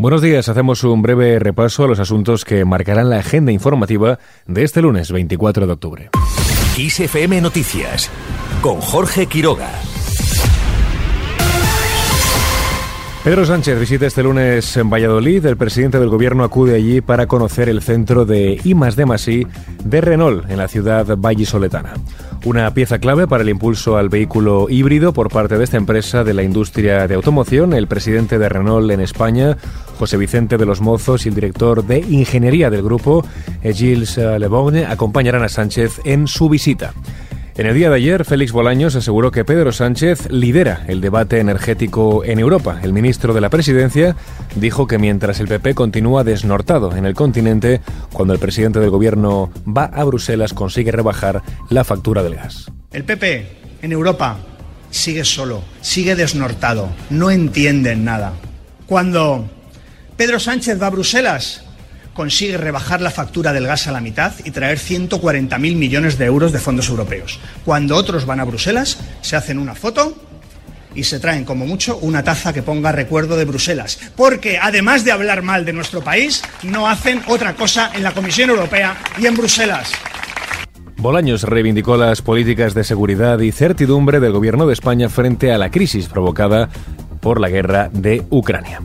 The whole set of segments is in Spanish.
Buenos días, hacemos un breve repaso a los asuntos que marcarán la agenda informativa de este lunes 24 de octubre. XFM Noticias con Jorge Quiroga. Pedro Sánchez visita este lunes en Valladolid. El presidente del gobierno acude allí para conocer el centro de I de de Renault en la ciudad vallisoletana. Una pieza clave para el impulso al vehículo híbrido por parte de esta empresa de la industria de automoción. El presidente de Renault en España, José Vicente de los Mozos, y el director de ingeniería del grupo, Gilles Lebogne, acompañarán a Sánchez en su visita. En el día de ayer, Félix Bolaños aseguró que Pedro Sánchez lidera el debate energético en Europa. El ministro de la Presidencia dijo que mientras el PP continúa desnortado en el continente, cuando el presidente del gobierno va a Bruselas consigue rebajar la factura del gas. El PP en Europa sigue solo, sigue desnortado, no entienden nada. Cuando Pedro Sánchez va a Bruselas, consigue rebajar la factura del gas a la mitad y traer 140.000 millones de euros de fondos europeos. Cuando otros van a Bruselas, se hacen una foto y se traen como mucho una taza que ponga recuerdo de Bruselas. Porque además de hablar mal de nuestro país, no hacen otra cosa en la Comisión Europea y en Bruselas. Bolaños reivindicó las políticas de seguridad y certidumbre del gobierno de España frente a la crisis provocada por la guerra de Ucrania.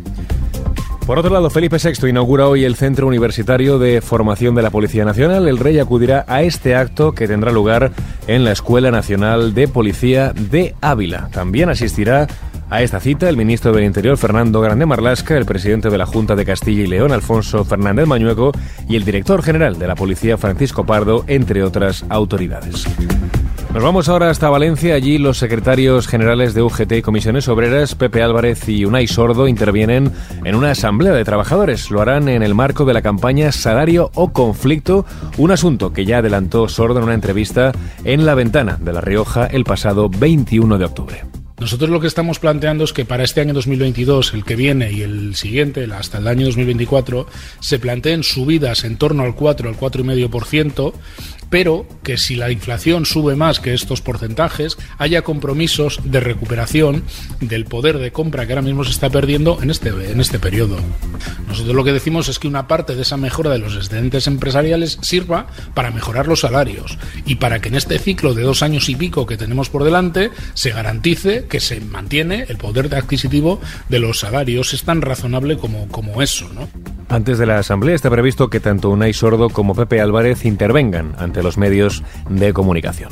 Por otro lado, Felipe VI inaugura hoy el Centro Universitario de Formación de la Policía Nacional. El rey acudirá a este acto que tendrá lugar en la Escuela Nacional de Policía de Ávila. También asistirá a esta cita el ministro del Interior Fernando Grande Marlasca, el presidente de la Junta de Castilla y León Alfonso Fernández Mañueco y el director general de la Policía Francisco Pardo, entre otras autoridades. Nos vamos ahora hasta Valencia. Allí los secretarios generales de UGT y Comisiones Obreras, Pepe Álvarez y Unai Sordo, intervienen en una asamblea de trabajadores. Lo harán en el marco de la campaña Salario o Conflicto, un asunto que ya adelantó Sordo en una entrevista en La Ventana de La Rioja el pasado 21 de octubre. Nosotros lo que estamos planteando es que para este año 2022, el que viene y el siguiente, hasta el año 2024, se planteen subidas en torno al 4, al 4,5%, pero que si la inflación sube más que estos porcentajes, haya compromisos de recuperación del poder de compra que ahora mismo se está perdiendo en este, en este periodo. Nosotros lo que decimos es que una parte de esa mejora de los excedentes empresariales sirva para mejorar los salarios y para que en este ciclo de dos años y pico que tenemos por delante se garantice que se mantiene el poder adquisitivo de los salarios. Es tan razonable como, como eso, ¿no? Antes de la asamblea está previsto que tanto Unai Sordo como Pepe Álvarez intervengan ante los medios de comunicación.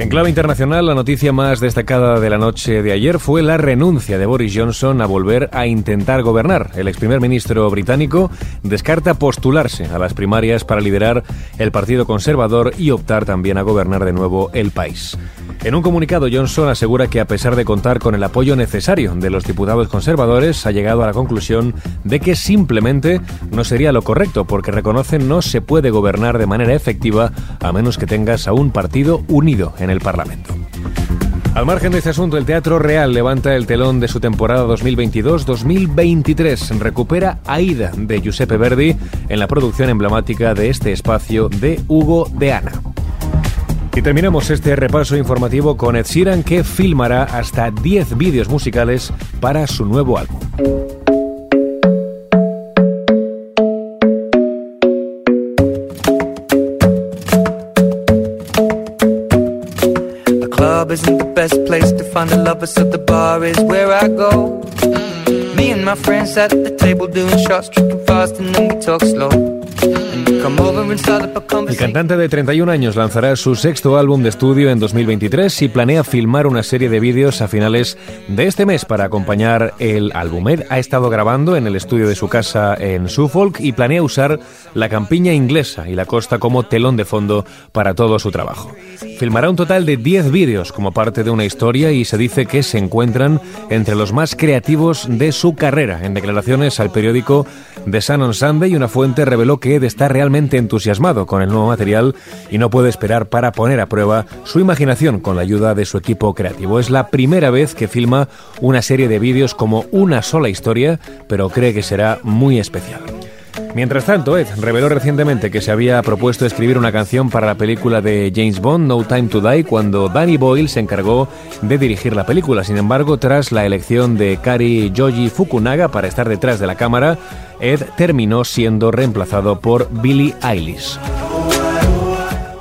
En clave internacional, la noticia más destacada de la noche de ayer fue la renuncia de Boris Johnson a volver a intentar gobernar. El ex primer ministro británico descarta postularse a las primarias para liderar el Partido Conservador y optar también a gobernar de nuevo el país. En un comunicado, Johnson asegura que a pesar de contar con el apoyo necesario de los diputados conservadores, ha llegado a la conclusión de que simplemente no sería lo correcto, porque reconocen no se puede gobernar de manera efectiva a menos que tengas a un partido unido en el Parlamento. Al margen de este asunto, el Teatro Real levanta el telón de su temporada 2022-2023. Recupera Aida de Giuseppe Verdi en la producción emblemática de este espacio de Hugo de Ana. Y terminamos este repaso informativo con Ed Sheeran que filmará hasta 10 vídeos musicales para su nuevo álbum. Isn't the best place to find the lovers, so the bar is where I go. Me and my friends at the table doing shots, tripping fast, and then we talk slow. El cantante de 31 años lanzará su sexto álbum de estudio en 2023 y planea filmar una serie de vídeos a finales de este mes para acompañar el álbum. Ed ha estado grabando en el estudio de su casa en Suffolk y planea usar la campiña inglesa y la costa como telón de fondo para todo su trabajo. Filmará un total de 10 vídeos como parte de una historia y se dice que se encuentran entre los más creativos de su carrera. En declaraciones al periódico The Sun on Sunday, una fuente reveló que Ed está realmente entusiasmado con el nuevo material y no puede esperar para poner a prueba su imaginación con la ayuda de su equipo creativo. Es la primera vez que filma una serie de vídeos como una sola historia, pero cree que será muy especial. Mientras tanto, Ed reveló recientemente que se había propuesto escribir una canción para la película de James Bond, No Time to Die, cuando Danny Boyle se encargó de dirigir la película. Sin embargo, tras la elección de Kari Joji Fukunaga para estar detrás de la cámara, Ed terminó siendo reemplazado por Billie Eilish.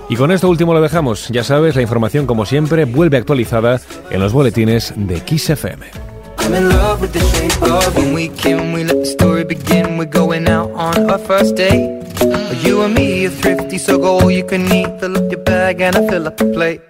Y con esto último lo dejamos. Ya sabes, la información como siempre vuelve actualizada en los boletines de Kiss FM. I'm in love with the shape of when we can we let the story begin we're going out on our first date. You and me are thrifty so go all you can eat. Fill up your bag and I fill up the plate